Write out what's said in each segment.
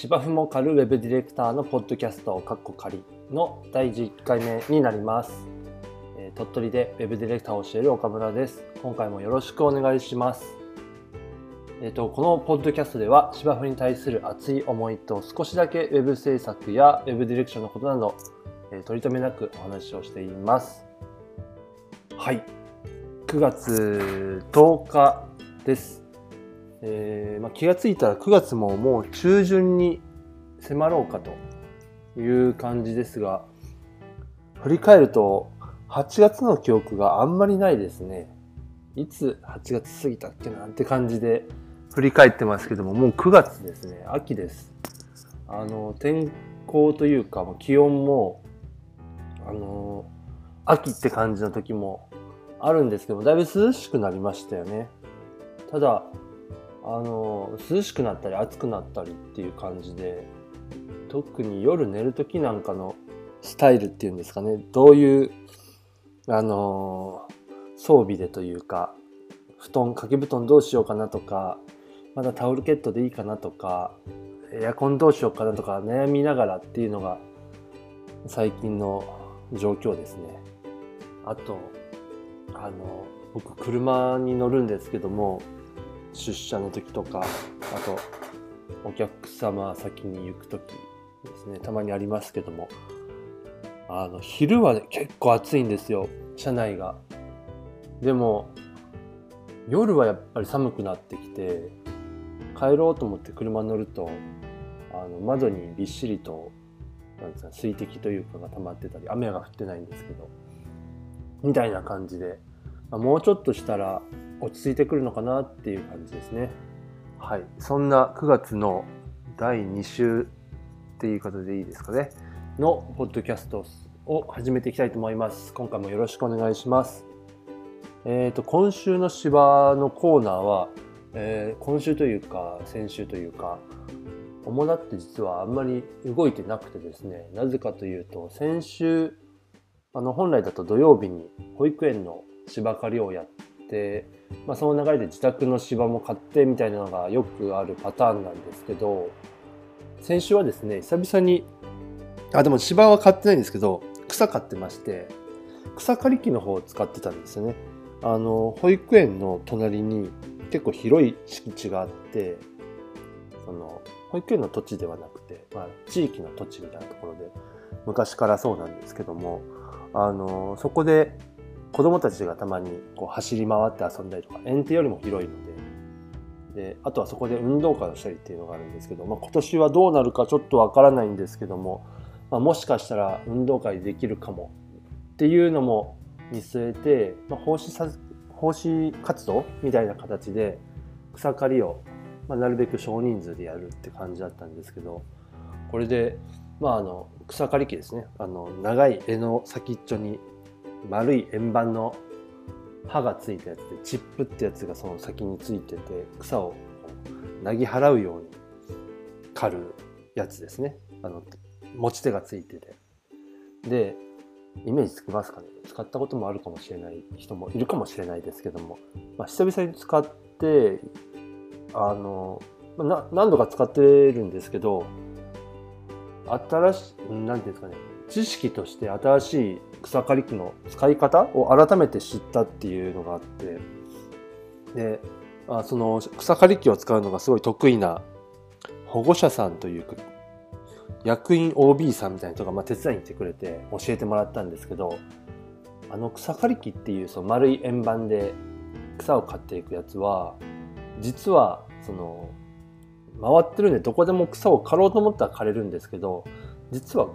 芝生も狩るウェブディレクターのポッドキャスト、カッコ仮の第11回目になります。えー鳥取でウェブディレクターをしている岡村です。今回もよろしくお願いします。えっ、と、このポッドキャストでは芝生に対する熱い思いと少しだけウェブ制作やウェブディレクションのことなど、えー取り留めなくお話をしています。はい。9月10日です。えーまあ、気がついたら9月ももう中旬に迫ろうかという感じですが、振り返ると8月の記憶があんまりないですね。いつ8月過ぎたっけなんて感じで振り返ってますけども、もう9月ですね。秋です。あの、天候というか、気温も、あの、秋って感じの時もあるんですけども、だいぶ涼しくなりましたよね。ただ、あの、涼しくなったり暑くなったりっていう感じで、特に夜寝る時なんかのスタイルっていうんですかね、どういう、あの、装備でというか、布団、掛け布団どうしようかなとか、まだタオルケットでいいかなとか、エアコンどうしようかなとか悩みながらっていうのが最近の状況ですね。あと、あの、僕車に乗るんですけども、出社の時とか、あと、お客様先に行く時ですね、たまにありますけども、あの、昼はね結構暑いんですよ、車内が。でも、夜はやっぱり寒くなってきて、帰ろうと思って車に乗ると、あの、窓にびっしりと、なんですか、水滴というかが溜まってたり、雨が降ってないんですけど、みたいな感じで、もうちょっとしたら落ち着いてくるのかなっていう感じですね。はい。そんな9月の第2週っていう方でいいですかね。のポッドキャストを始めていきたいと思います。今回もよろしくお願いします。えっ、と、今週の芝のコーナーは、えー今週というか、先週というか、主だって実はあんまり動いてなくてですね、なぜかというと、先週、あの、本来だと土曜日に保育園の芝刈りをやって、まあ、その流れで自宅の芝も買ってみたいなのがよくあるパターンなんですけど、先週はですね、久々に、あ、でも芝は買ってないんですけど、草買ってまして、草刈り機の方を使ってたんですよね。あの、保育園の隣に結構広い敷地があって、その、保育園の土地ではなくて、まあ、地域の土地みたいなところで、昔からそうなんですけども、あの、そこで子供たちがたまにこう走り回って遊んだりとか、園庭よりも広いので、で、あとはそこで運動会をしたりっていうのがあるんですけど、まあ、今年はどうなるかちょっとわからないんですけども、まあ、もしかしたら運動会できるかもっていうのも見据えて、まあ、奉仕さ奉仕活動みたいな形で草刈りを、まあ、なるべく少人数でやるって感じだったんですけどこれで、まあ、あの草刈り機ですね。あの長い柄の先っちょに丸い円盤の刃がついたやつでチップってやつがその先についてて草をなぎ払うように刈るやつですね。あの持ち手がついてて。でイメージつきますかね。使ったこともあるかもしれない人もいるかもしれないですけども、まあ、久々に使ってあのな何度か使ってるんですけど新しい何ていうんですかね。知識として新しい草刈り機の使い方を改めて知ったっていうのがあって。であその草刈り機を使うのがすごい得意な保護者さんというか役員 OB さんみたいな人がまあ手伝いに来てくれて教えてもらったんですけどあの草刈り機っていうその丸い円盤で草を刈っていくやつは実はその回ってるんでどこでも草を刈ろうと思ったら刈れるんですけど実は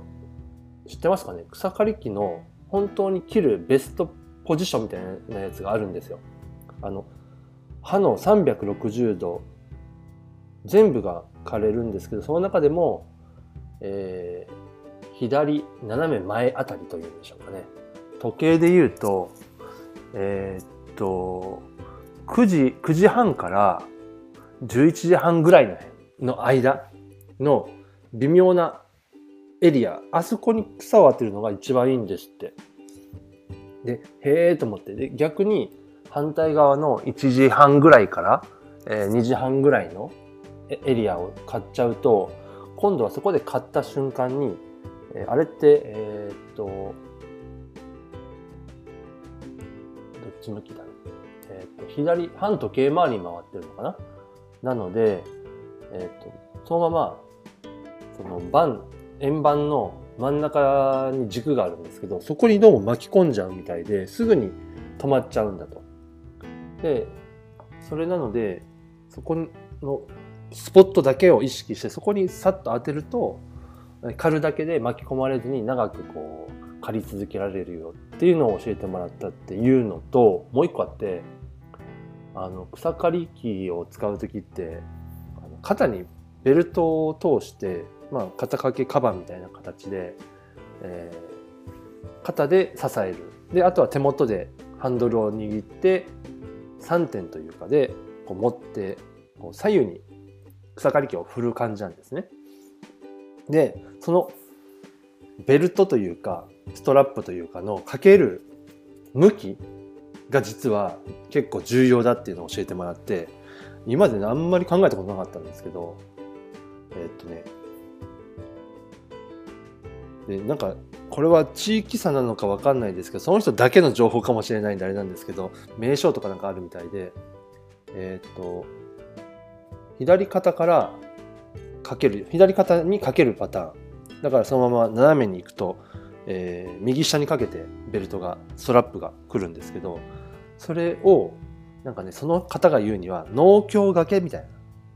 知ってますかね？草刈り機の本当に切るベストポジションみたいなやつがあるんですよ。あの刃の360度全部が刈れるんですけどその中でもえー左斜め前あたりというんでしょうかね時計で言うとえーっと9時9時半から11時半ぐらいのの間の微妙なエリアあそこに草を当てるのが一番いいんですって。でへえと思って。で逆に反対側の1時半ぐらいから、えー2時半ぐらいのエリアを買っちゃうと今度はそこで買った瞬間に、え、あれってえー、っとどっち向きだろう、えー、っと左半時計回りに回ってるのかな。なので、えー、っとそのままその盤円盤の真ん中に軸があるんですけどそこにどうも巻き込んじゃうみたいですぐに止まっちゃうんだと。でそれなのでそこのスポットだけを意識してそこにさっと当てると狩るだけで巻き込まれずに長くこう狩り続けられるよっていうのを教えてもらったっていうのともう一個あってあの草刈り機を使う時って肩にベルトを通して、まあ、肩掛けカバーみたいな形で、えー、肩で支えるであとは手元でハンドルを握って3点というかでこう持ってこう左右に草刈り機を振る感じなんですね。でそのベルトというかストラップというかのかける向きが実は結構重要だっていうのを教えてもらって今まであんまり考えたことなかったんですけどえ、っとねでなんかこれは地域差なのか分かんないですけどその人だけの情報かもしれないんであれなんですけど名称とかなんかあるみたいでえー、っと左肩からかける左肩にかけるパターン。だからそのまま斜めに行くと、えー、右下にかけてベルトがストラップが来るんですけどそれをなんかねその方が言うには農協掛けみたいな。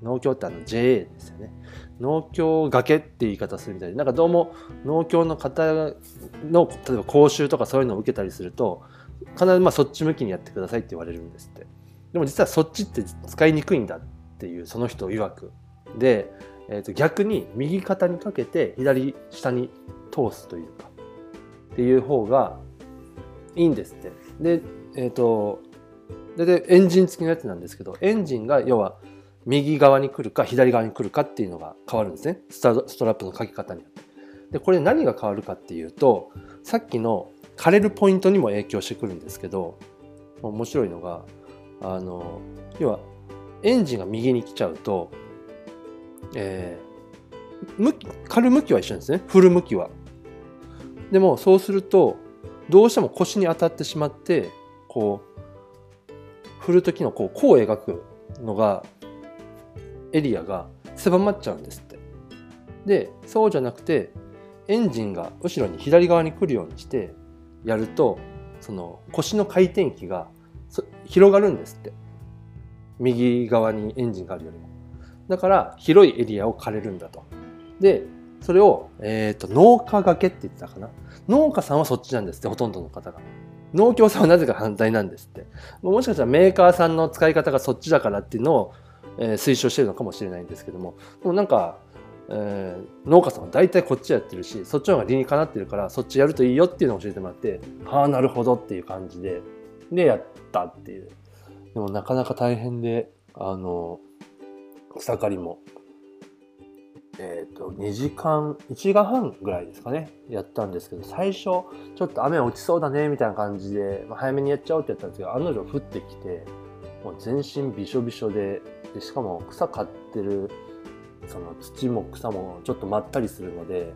農協ってあの JA ですよね。農協掛けって言い方するみたいでなんかどうも農協の方の例えば講習とかそういうのを受けたりすると必ずまあそっち向きにやってくださいって言われるんですって。でも実はそっちって使いにくいんだっていうその人曰く。で、えー、と逆に右肩にかけて左下に通すというかっていう方がいいんですって。でえっ、ー、とでエンジン付きのやつなんですけどエンジンが要は右側に来るか左側に来るかっていうのが変わるんですねストラップのかけ方によってでこれ何が変わるかっていうとさっきの枯れるポイントにも影響してくるんですけど面白いのがあの要はエンジンが右に来ちゃうと、えー、向き、刈る向きは一緒ですね。振る向きは。でも、そうすると、どうしても腰に当たってしまって、こう、振る時のこう、こう描くのが、エリアが狭まっちゃうんですって。で、そうじゃなくて、エンジンが後ろに左側に来るようにしてやると、その腰の回転機が広がるんですって。右側にエンジンがあるよりも。だから広いエリアを借れるんだと。で、それを、え、ー、と、農家掛けって言ってたかな。農家さんはそっちなんですって、ほとんどの方が。農協さんはなぜか反対なんですって。もしかしたらメーカーさんの使い方がそっちだからっていうのを、えー、推奨してるのかもしれないんですけども。でもなんか、えー、農家さんは大体こっちやってるし、そっちの方が理にかなってるから、そっちやるといいよっていうのを教えてもらって、ああ、なるほどっていう感じで、で、やったっていう。でもなかなか大変で、あの、草刈りも、えっ、ー、と、2時間、1時間半ぐらいですかね、やったんですけど、最初、ちょっと雨落ちそうだね、みたいな感じで、まあ、早めにやっちゃおうってやったんですけど、案の定降ってきて、もう全身びしょびしょで、でしかも草刈ってる、その土も草もちょっとまったりするので、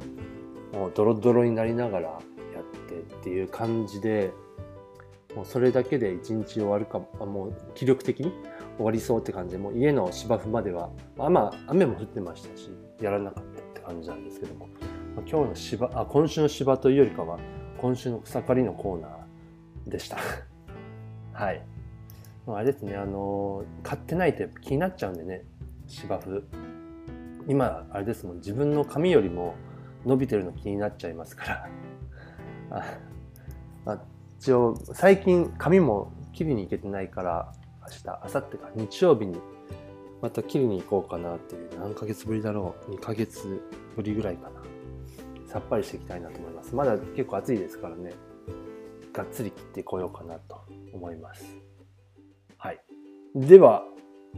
もうドロドロになりながらやってっていう感じで、もうそれだけで一日終わるかもう気力的に終わりそうって感じでもう家の芝生までは、まあ、雨も降ってましたしやらなかったって感じなんですけども、今日の芝あ今週の芝というよりかは今週の草刈りのコーナーでした。はい。あれですねあの買ってないって気になっちゃうんでね芝生。今あれですもん自分の髪よりも伸びてるの気になっちゃいますから。あ一応最近髪も切りに行けてないから明日明後日か日曜日にまた切りに行こうかなっていう何ヶ月ぶりだろう2ヶ月ぶりぐらいかな。さっぱりしていきたいなと思います。まだ結構暑いですからねがっつり切ってこようかなと思います。では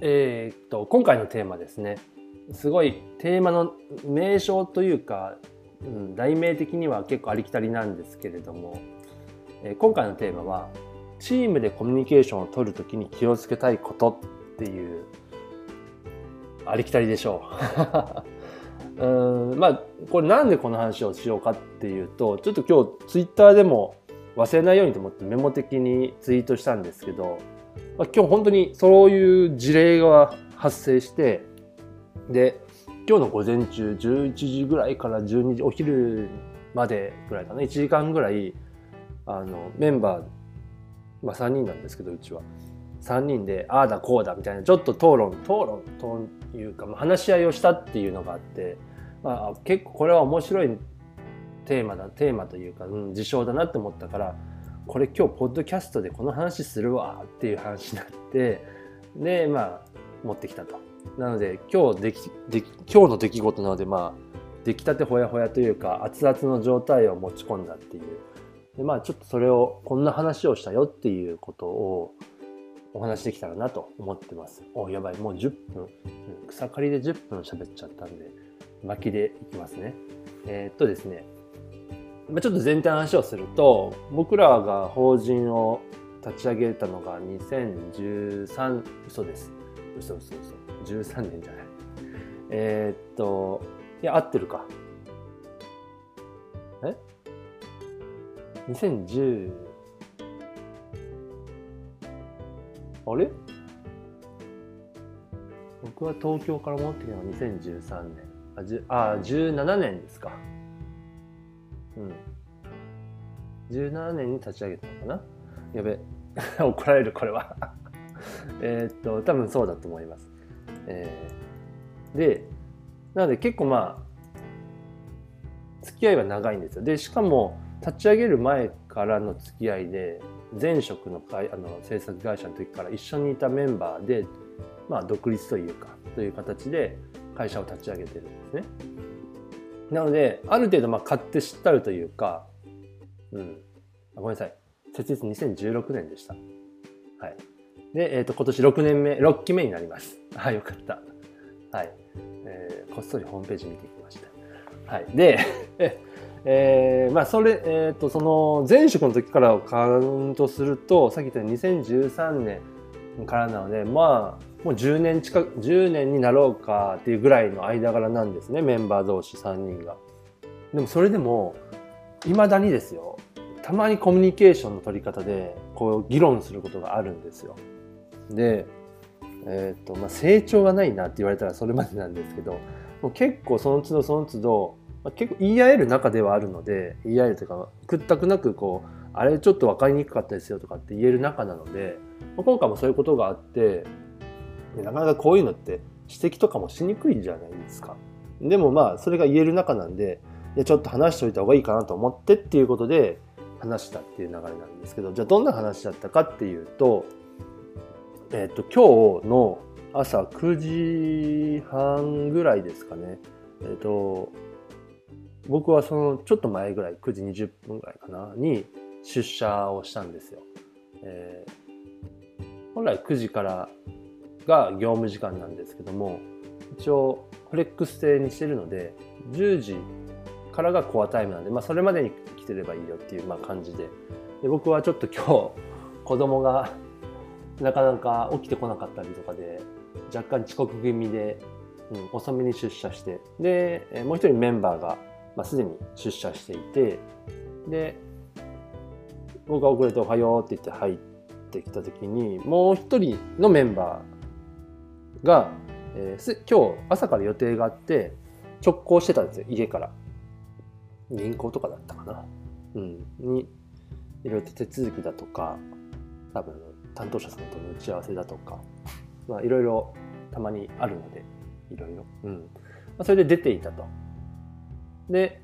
えー、っと今回のテーマですね。すごいテーマの名称というか、うん、題名的には結構ありきたりなんですけれどもえ今回のテーマはチームでコミュニケーションを取るときに気をつけたいことっていうありきたりでしょう。うんまあこれなんでこの話をしようかっていうとちょっと今日ツイッターでも忘れないようにと思ってメモ的にツイートしたんですけど、まあ、今日本当にそういう事例が発生してで今日の午前中11時ぐらいから12時お昼までぐらいかな1時間ぐらいあのメンバー、まあ、3人なんですけどうちは。3人でああだこうだみたいなちょっと討論討論というか、まあ、話し合いをしたっていうのがあって、まあ、結構これは面白いテーマだテーマというか、うん、事象だなって思ったからこれ今日ポッドキャストでこの話するわっていう話になってでまあ持ってきたと。なので今日できで今日の出来事なのでまあ出来たてほやほやというか熱々の状態を持ち込んだっていうでまあちょっとそれをこんな話をしたよっていうことをお話できたらなと思ってます。おやばいもう10分草刈りで10分喋っちゃったんで巻きでいきますね。えー、っとですねまあ、ちょっと全体の話をすると僕らが法人を立ち上げたのが2013嘘です。嘘嘘嘘。13年じゃない。えー、っといや合ってるか。え？2010あれ？僕は東京から戻ってきたのが2013年。あじあ17年ですか。うん。17年に立ち上げたのかな？やべ。怒られる、これは えっと、多分そうだと思います。えー、で、なので結構まあ、付き合いは長いんですよ。で、しかも、立ち上げる前からの付き合いで、前職のあの制作会社の時から一緒にいたメンバーで、まあ、独立というか、という形で会社を立ち上げてるんですね。なので、ある程度、まあ、買って知ったるというか、うん。ごめんなさい。設立2016年でした。はい。で、えっ、ー、と、今年6年目、6期目になります。はい、よかった。はい。えー、こっそりホームページ見てきました。はい。で、えー、まあ、それ、えっ、ー、と、その、前職の時からカウントすると、さっき言ったように2013年からなので、まあ、もう10年近く、10年になろうかっていうぐらいの間柄なんですね、メンバー同士3人が。でもそれでも、未だにですよ、たまにコミュニケーションの取り方で、こう議論することがあるんですよ。で、えっ、ー、と、まあ、成長がないなって言われたらそれまでなんですけど、もう結構その都度その都度、まあ、結構言い合える中ではあるので、言い合えるというか、屈託なくこう、あれちょっと分かりにくかったですよとかって言える中なので、まあ、今回もそういうことがあって、なかなかこういうのって指摘とかもしにくいじゃないですか。でもまあそれが言える中なんでちょっと話しておいた方がいいかなと思ってっていうことで話したっていう流れなんですけどじゃあどんな話だったかっていうと,、えっ、と今日の朝9時半ぐらいですかねえっ、と僕はそのちょっと前ぐらい9時20分ぐらいかなに出社をしたんですよ。えー、本来9時からが業務時間なんですけども一応フレックス制にしてるので10時からがコアタイムなんで、まあ、それまでに来てればいいよっていうまあ感じで。で僕はちょっと今日子供がなかなか起きてこなかったりとかで若干遅刻気味で、うん、遅めに出社してでもう一人メンバーが、まあ、すでに出社していてで僕が遅れて「おはよう」って言って入ってきた時にもう一人のメンバーが、えー、今日朝から予定があって直行してたんですよ家から。銀行とかだったかな。うん。にいろいろと手続きだとか多分担当者さんとの打ち合わせだとかまあいろいろたまにあるのでいろいろ。うん、まあ、それで出ていたと。で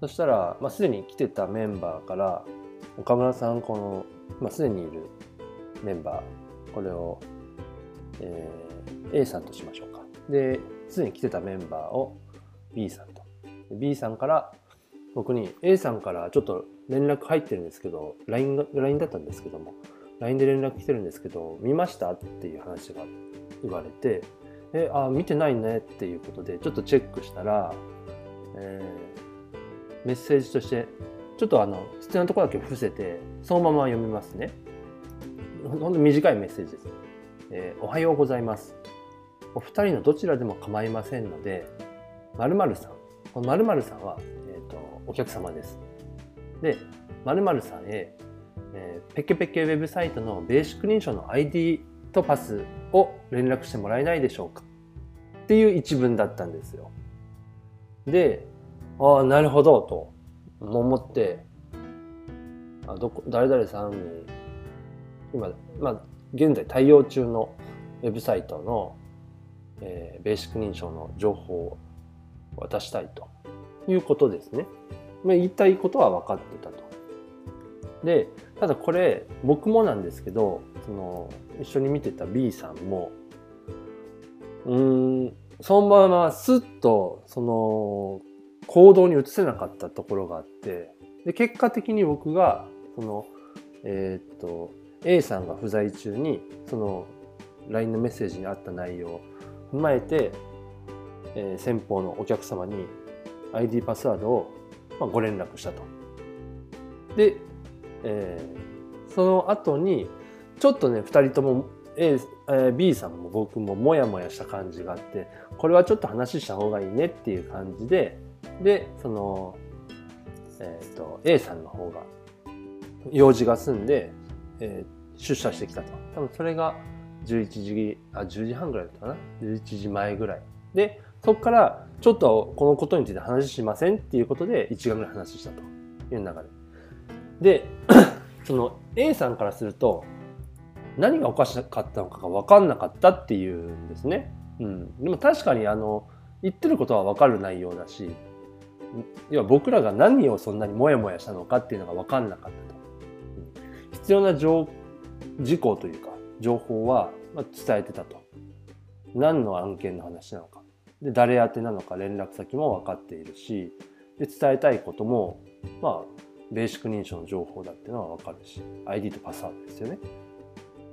そしたら、まあ、すでに来てたメンバーから岡村さんこの、まあ、すでにいるメンバーこれを、えー A さんとしましょうか。で、すでに来てたメンバーを B さんと。B さんから僕に A さんからちょっと連絡入ってるんですけど、LINE, が LINE だったんですけども、LINE で連絡来てるんですけど、見ましたっていう話が言われて、え、あ、見てないねっていうことで、ちょっとチェックしたら、えー、メッセージとして、ちょっとあの、必要なところだけ伏せて、そのまま読みますね。ほんと短いメッセージです。えー、おはようございます。お二人のどちらでも構いませんので、〇〇さん。この〇〇さんは、えっ、と、お客様です。で、〇〇さんへ、えーペケペケウェブサイトのベーシック認証の ID とパスを連絡してもらえないでしょうかっていう一文だったんですよ。で、ああ、なるほど、と思って、あどこ誰々さんに、今、まあ、現在対応中のウェブサイトの、えーベーシック認証の情報を渡したいということですね。まあ、言いたいことは分かってたと。で、ただこれ、僕もなんですけど、その、一緒に見てた B さんも、うん、そのままスッと、その、行動に移せなかったところがあって、で、結果的に僕が、その、えーっと、A さんが不在中に、その、LINE のメッセージにあった内容を踏まえて、えー先方のお客様に ID パスワードを、まあ、ご連絡したと。で、えーその後に、ちょっとね、二人とも A、えー B さんも僕もモヤモヤした感じがあって、これはちょっと話した方がいいねっていう感じで、で、その、えっ、と、A さんの方が、用事が済んで、えー出社してきたと。多分それが11時、あ、10時半ぐらいだったかな ?11 時前ぐらい。で、そこから、ちょっとこのことについて話しませんっていうことで、1時間ぐらい話したという流れ。で、その A さんからすると、何がおかしかったのかが分かんなかったっていうんですね。うん。でも確かにあの、言ってることは分かる内容だし、要は僕らが何をそんなにモヤモヤしたのかっていうのが分かんなかった。必要な情事項というか、情報は伝えてたと。何の案件の話なのか。で、誰宛てなのか連絡先も分かっているし、で、伝えたいことも、まあ、ベーシック認証の情報だっていうのは分かるし、ID とパスワードですよね。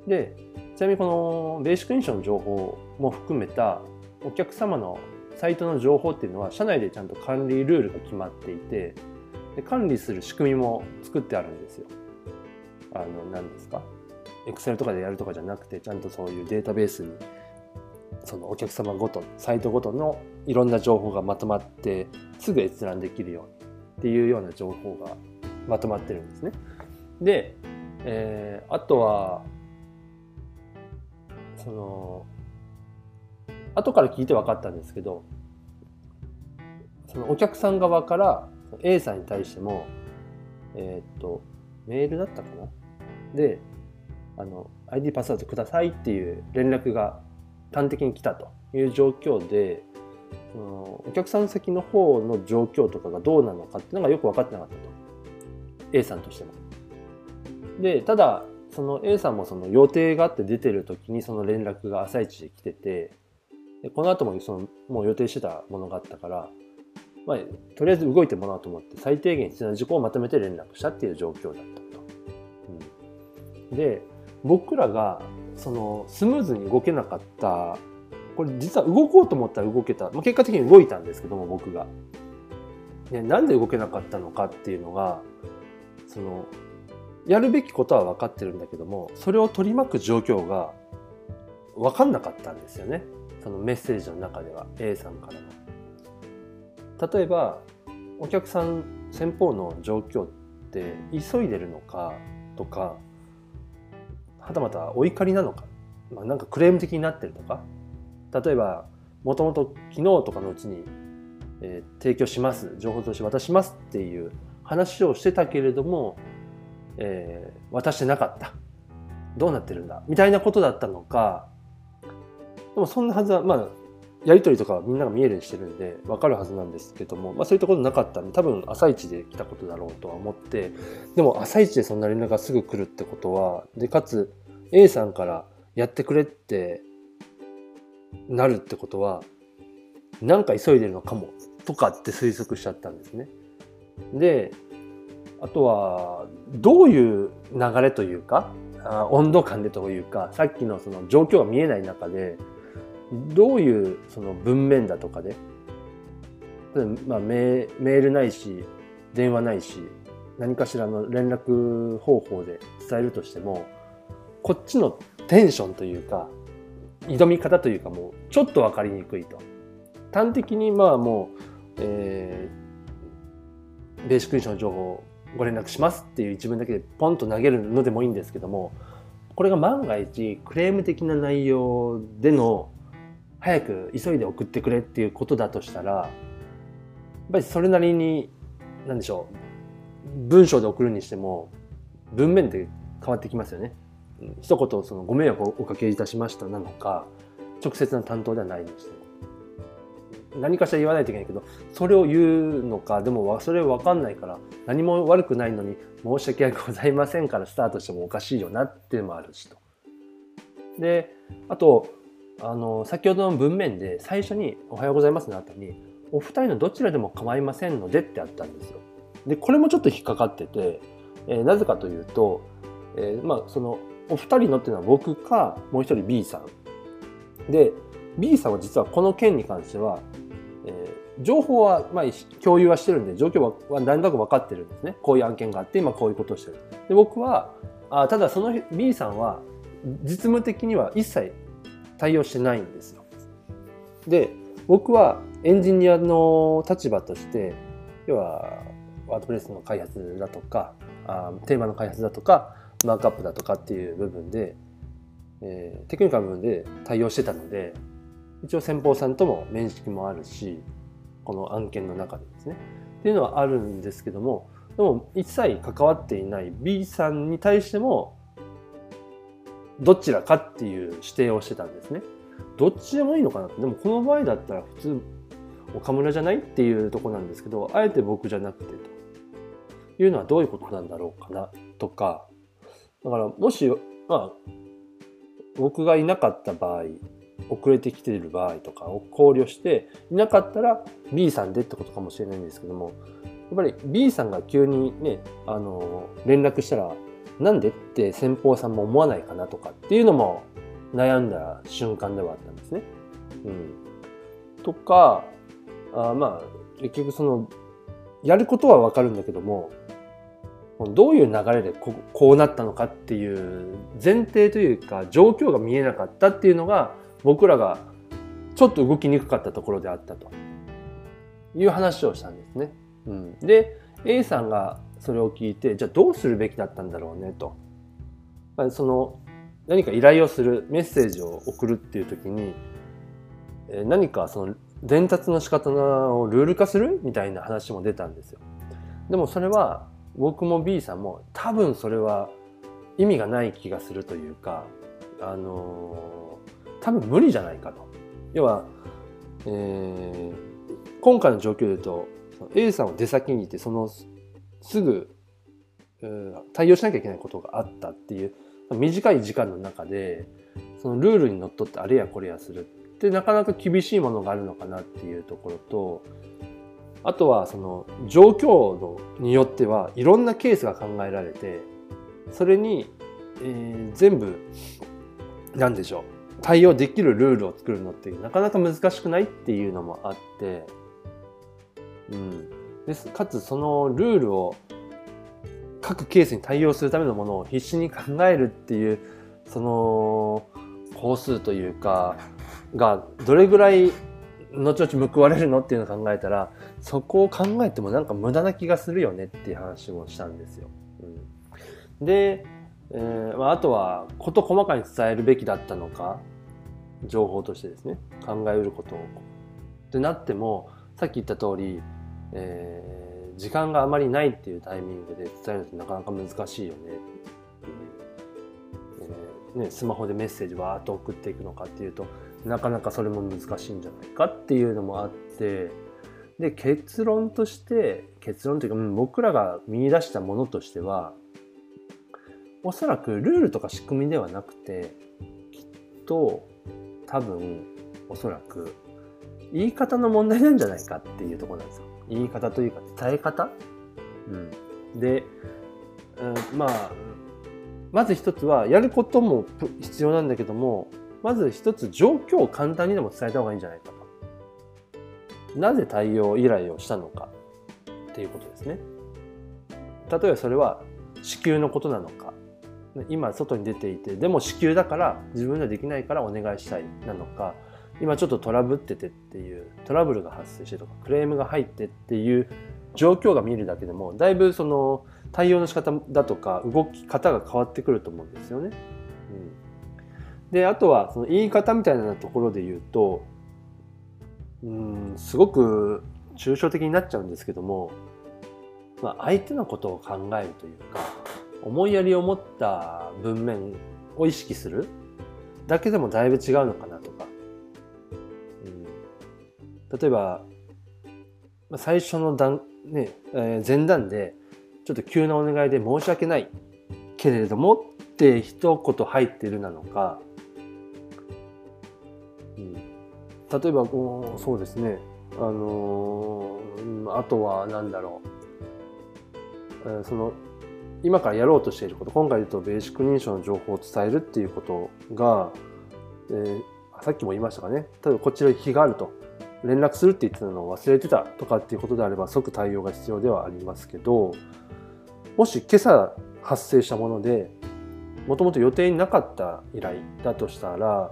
で、ちなみにこのベーシック認証の情報も含めたお客様のサイトの情報っていうのは社内でちゃんと管理ルールが決まっていて、で管理する仕組みも作ってあるんですよ。あの、何ですか ?Excel とかでやるとかじゃなくて、ちゃんとそういうデータベースに、そのお客様ごと、サイトごとのいろんな情報がまとまって、すぐ閲覧できるようにっていうような情報がまとまってるんですね。で、えーあとは、その、後から聞いて分かったんですけど、そのお客さん側から A さんに対しても、えーっと、メールだったかな？で、あの、ID パスワードくださいっていう連絡が端的に来たという状況で、そのお客さん先の方の状況とかがどうなのかっていうのがよく分かってなかったと。A さんとしても。で、ただ、その A さんもその予定があって出てる時にその連絡が朝一で来てて、でこの後もそのもう予定してたものがあったから、まあ、とりあえず動いてもらおうと思って最低限必要な事項をまとめて連絡したっていう状況だった。で、僕らがそのスムーズに動けなかった、これ実は動こうと思ったら動けた、まあ、結果的に動いたんですけども僕が。ね、なんで動けなかったのかっていうのが、その、やるべきことは分かってるんだけども、それを取り巻く状況が分かんなかったんですよね。そのメッセージの中では、A さんからの。例えば、お客さん、先方の状況って急いでるのかとか、はたまたお怒りなのか、まあ、なんかクレーム的になってるとか、例えば、もともと昨日とかのうちに、えー提供します、情報として渡しますっていう話をしてたけれども、えー渡してなかった。どうなってるんだ。みたいなことだったのか、でもそんなはずは、まあ、やりとりとかみんなが見えるようにしてるんで、わかるはずなんですけども、まあそういったことなかったんで、多分朝一で来たことだろうとは思って、でも朝一でそんな連絡がすぐ来るってことは、で、かつ A さんからやってくれってなるってことは、なんか急いでるのかも、とかって推測しちゃったんですね。で、あとは、どういう流れというか、温度感でというか、さっきのその状況が見えない中で、どういうその文面だとかで、まあ、メールないし、電話ないし、何かしらの連絡方法で伝えるとしても、こっちのテンションというか、挑み方というかもうちょっとわかりにくいと。端的にまあもう、えー、ベーシックインションの情報をご連絡しますっていう一文だけでポンと投げるのでもいいんですけどもこれが万が一クレーム的な内容での早く急いで送ってくれっていうことだとしたらやっぱりそれなりに何でしょう文章で送るにしても文面で変わってきますよね。一言そのご迷惑をおかけいたしましたなのか直接の担当ではないにしても何かしら言わないといけないけどそれを言うのかでもそれ分かんないから何も悪くないのに申し訳ございませんからスタートしてもおかしいよなっていうのもあるしと。であとあの先ほどの文面で最初に「おはようございます」の後に「お二人のどちらでも構いませんので」ってあったんですよ。でこれもちょっと引っかかってて、えー、なぜかというと、えー、まあそのお二人のっていうのは僕かもう一人 B さん。で B さんは実はこの件に関しては、えー、情報はまあ共有はしてるんで状況は何となく分かってるんですね。こういう案件があって今こういうことをしてる。で僕はあただその B さんは実務的には一切対応してないんですよ。で僕はエンジニアの立場として要はワードプレスの開発だとかあテーマの開発だとかマークアップだとかっていう部分で、えー、テクニカル部分で対応してたので一応先方さんとも面識もあるしこの案件の中でですねっていうのはあるんですけどもでも一切関わっていない B さんに対してもどちらかっていう指定をしてたんですね。どっちでもいいのかなってでもこの場合だったら普通岡村じゃないっていうとこなんですけどあえて僕じゃなくてというのはどういうことなんだろうかなとかだからもしまあ僕がいなかった場合遅れてきている場合とかを考慮していなかったら B さんでってことかもしれないんですけどもやっぱり B さんが急にねあの連絡したらなんでって先方さんも思わないかなとかっていうのも悩んだ瞬間ではあったんですね。うん、とかあまあ結局そのやることはわかるんだけどもどういう流れでここうなったのかっていう前提というか状況が見えなかったっていうのが僕らがちょっと動きにくかったところであったという話をしたんですね。うん、で A さんがそれを聞いてじゃあどうするべきだったんだろうねと。その何か依頼をするメッセージを送るっていう時に何かその伝達の仕方をルール化する？みたいな話も出たんですよ。でもそれは僕も B さんも多分それは意味がない気がするというか、あのー、多分無理じゃないかと。要は、えー、今回の状況で言うと A さんは出先にいてそのすぐ、対応しなきゃいけないことがあったっていう短い時間の中でそのルールにのっとってあれやこれやするってなかなか厳しいものがあるのかなっていうところとあとはその状況のによってはいろんなケースが考えられてそれに、えー、全部何でしょう対応できるルールを作るのってなかなか難しくないっていうのもあって、うん、です。かつそのルールを各ケースに対応するためのものを必死に考えるっていうその工数というかがどれぐらい後々報われるのっていうのを考えたらそこを考えてもなんか無駄な気がするよねっていう話もしたんですよ。うん、で、えーまあ、あとは事細かに伝えるべきだったのか情報としてですね考えうることを。ってなってもさっき言った通り、えー、時間があまりないっていうタイミングで伝えるのってなかなか難しいよねっていう、えーね、スマホでメッセージわーっと送っていくのかっていうとなかなかそれも難しいんじゃないかっていうのもあってで結論として結論というか、うん、僕らが見出したものとしてはおそらくルールとか仕組みではなくてきっと多分おそらく言い方の問題なんじゃないかっていうとこなんですよ。言い方というか伝え方、うん、で、うん、まあまず一つはやることも必要なんだけどもまず一つ状況を簡単にでも伝えた方がいいんじゃないかと。なぜ対応依頼をしたのかっていうことですね。例えばそれは支給のことなのか、今外に出ていて、でも支給だから自分ではできないからお願いしたいなのか、今ちょっとトラブっててっていうトラブルが発生してとかクレームが入ってっていう状況が見るだけでもだいぶその対応の仕方だとか動き方が変わってくると思うんですよね。うん、であとはその言い方みたいなところで言うとうんすごく抽象的になっちゃうんですけども、まあ、相手のことを考えるというか思いやりを持った文面を意識するだけでもだいぶ違うのかな例えば最初の段、ねえー、前段でちょっと急なお願いで申し訳ないけれどもって一言入ってるなのか、うん、例えばこうそうですね。あのー、あとは何だろう、えー、その今からやろうとしていること。今回言うとベーシック認証の情報を伝えるっていうことが、えー、さっきも言いましたかね。例えばこちらに非があると。連絡するって言ってたのを忘れてたとかっていうことであれば即対応が必要ではありますけどもし今朝発生したものでもともと予定になかった依頼だとしたら、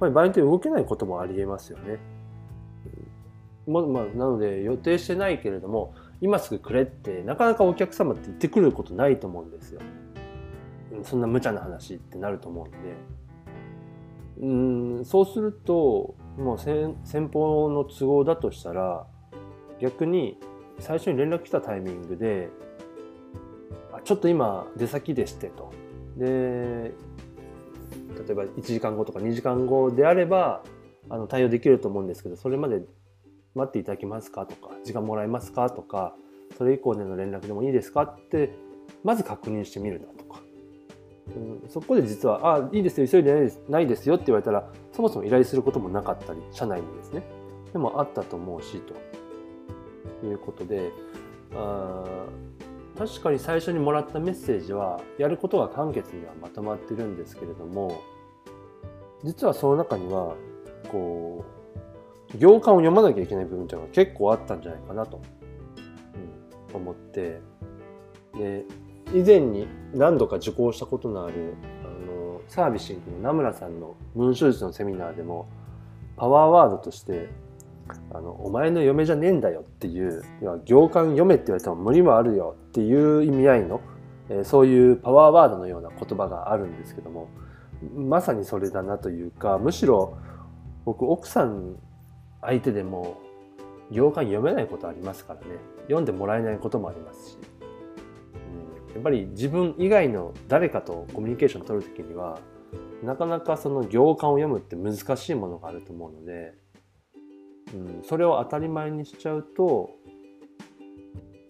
場合によって動けないこともありえますよね。ままあ、なので予定してないけれども今すぐくれってなかなかお客様って言ってくることないと思うんですよ。そんな無茶な話ってなると思うんで。うんそうするともう先方の都合だとしたら逆に最初に連絡来たタイミングで「ちょっと今出先でして」と。で例えば1時間後とか2時間後であればあの対応できると思うんですけどそれまで待っていただけますかとか時間もらえますかとかそれ以降での連絡でもいいですかってまず確認してみるだと、うん、そこで実は「あいいですよ急いでないですないですよ」って言われたらそもそも依頼することもなかったり社内にですね。でもあったと思うしと。いうことであ確かに最初にもらったメッセージはやることが簡潔にはまとまってるんですけれども実はその中にはこう行間を読まなきゃいけない部分っていうのが結構あったんじゃないかなと、うん、思って。で以前に何度か受講したことのあるあのサービシングの名村さんの文章術のセミナーでもパワーワードとしてあのお前の嫁じゃねえんだよっていう要は行間読めって言われても無理もあるよっていう意味合いの、えー、そういうパワーワードのような言葉があるんですけどもまさにそれだなというかむしろ僕奥さん相手でも行間読めないことありますからね。読んでもらえないこともありますし、やっぱり自分以外の誰かとコミュニケーション取る時にはなかなかその行間を読むって難しいものがあると思うので、うん、それを当たり前にしちゃうと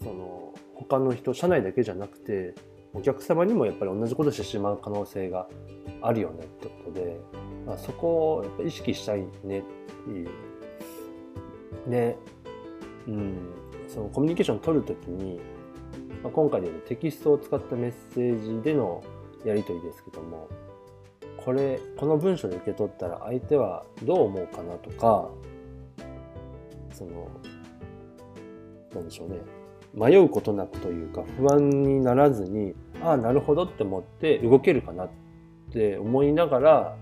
その他の人社内だけじゃなくてお客様にもやっぱり同じことしてしまう可能性があるよねってことで、まあ、そこをやっぱ意識したいねっていう。で、うん、そのコミュニケーション取るときに、まあ、今回でいうテキストを使ったメッセージでのやり取りですけどもこれこの文章で受け取ったら相手はどう思うかなとかそのなんでしょうね。迷うことなくというか不安にならずにああなるほどって思って動けるかなって思いながら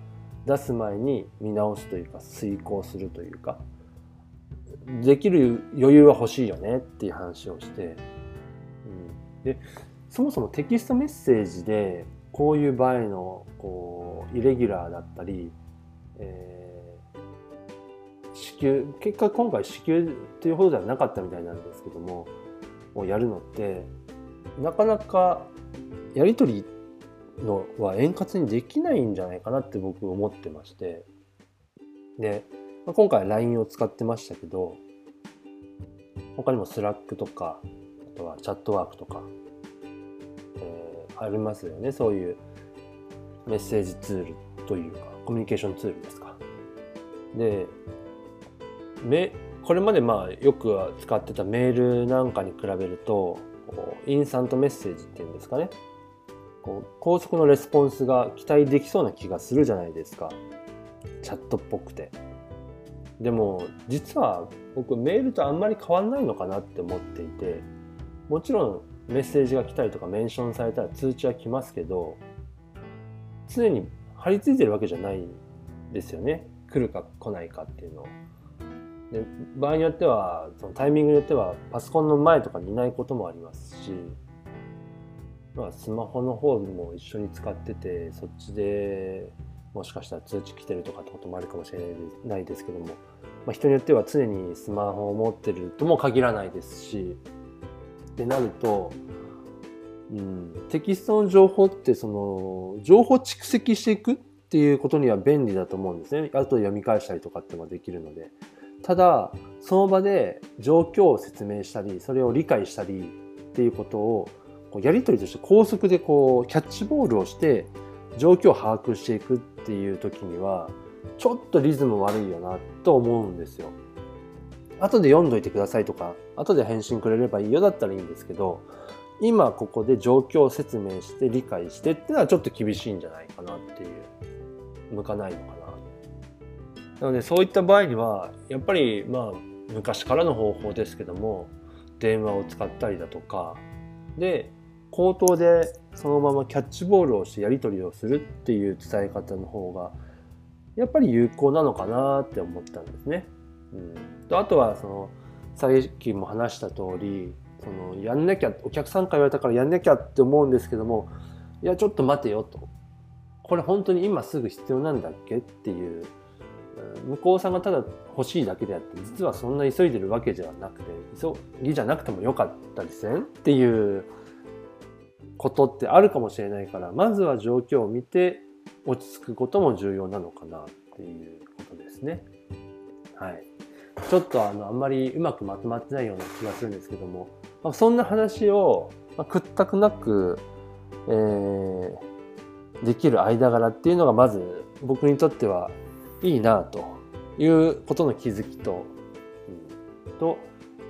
出す前に見直すというか遂行するというかできる余裕は欲しいよねっていう話をして、でそもそもテキストメッセージでこういう場合のこうイレギュラーだったり、えー、支給結果今回支給っていうほどではなかったみたいなんですけどもをやるのってなかなかやり取りのは円滑にできないんじゃないかなって僕思ってまして。でまあ、今回 LINE を使ってましたけど、他にも Slack とか、とはチャットワークとか、えー、ありますよね。そういうメッセージツールというか、コミュニケーションツールですか。で、これまでまあよく使ってたメールなんかに比べると、インスタントメッセージっていうんですかね。こう高速のレスポンスが期待できそうな気がするじゃないですか。チャットっぽくて。でも実は僕メールとあんまり変わんないのかなって思っていてもちろんメッセージが来たりとかメンションされたら通知は来ますけど常に貼り付いてるわけじゃないですよね。来るか来ないかっていうの。をで場合によってはそのタイミングによってはパソコンの前とかにいないこともありますし、まあ、スマホの方も一緒に使っててそっちでもしかしたら通知来てるとかってこともあるかもしれないですけども、まあ、人によっては常にスマホを持ってるとも限らないですしってなると、うん、テキストの情報ってその情報蓄積していくっていうことには便利だと思うんですね。後で読み返したりとかってもできるので。ただその場で状況を説明したりそれを理解したりっていうことをこうやり取りとして高速でこうキャッチボールをして状況を把握していくっていう時にはちょっとリズム悪いよなと思うんですよ。後で読んどいてくださいとか後で返信くれればいいよだったらいいんですけど今ここで状況を説明して理解してっていうのはちょっと厳しいんじゃないかなっていう向かないのかななのでそういった場合にはやっぱりまあ昔からの方法ですけども電話を使ったりだとかで口頭でそのままキャッチボールをしてやり取りをするっていう伝え方の方がやっぱり有効なのかなって思ったんですね。うん、とあとはそのさっきも話した通りそのやんなきゃお客さんから言われたからやんなきゃって思うんですけどもいやちょっと待てよとこれ本当に今すぐ必要なんだっけっていう向こうさんがただ欲しいだけであって実はそんな急いでるわけじゃなくて急ぎじゃなくてもよかったりせんっていうことってあるかもしれないからまずは状況を見て落ち着くことも重要なのかなっていうことですね。はい。ちょっとあのあんまりうまくまとまってないような気がするんですけども、まあ、そんな話を、まあ、屈託なく、えー、できる間柄っていうのがまず僕にとってはいいなということの気づきと、うん、と、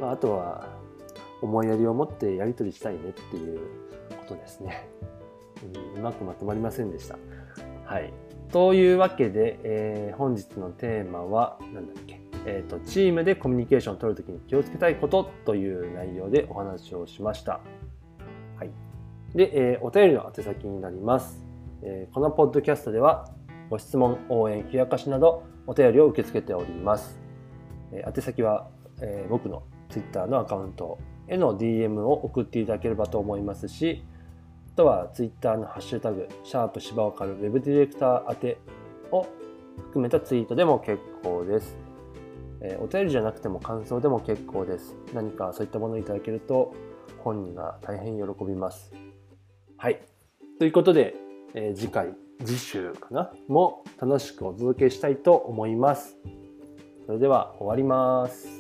まあ、あとは思いやりを持ってやり取りしたいねっていうことですね。うん、うまくまとまりませんでした。はい。というわけで、えー、本日のテーマは、何だっけ、えーと、チームでコミュニケーションを取るときに気をつけたいことという内容でお話をしました。はい。で、えー、お便りの宛先になります。えー、このポッドキャストではご質問、応援、冷やかしなどお便りを受け付けております。えー、宛先は、えー、僕の Twitter のアカウントへの DM を送っていただければと思いますし、あとは Twitter のハッシュタグ、シャープ芝岡る Web ディレクター宛てを含めたツイートでも結構です。えー、お便りじゃなくても感想でも結構です。何かそういったものをいただけると本人が大変喜びます。はい。ということで、えー、次回次週かな？も楽しくお届けしたいと思います。それでは終わります。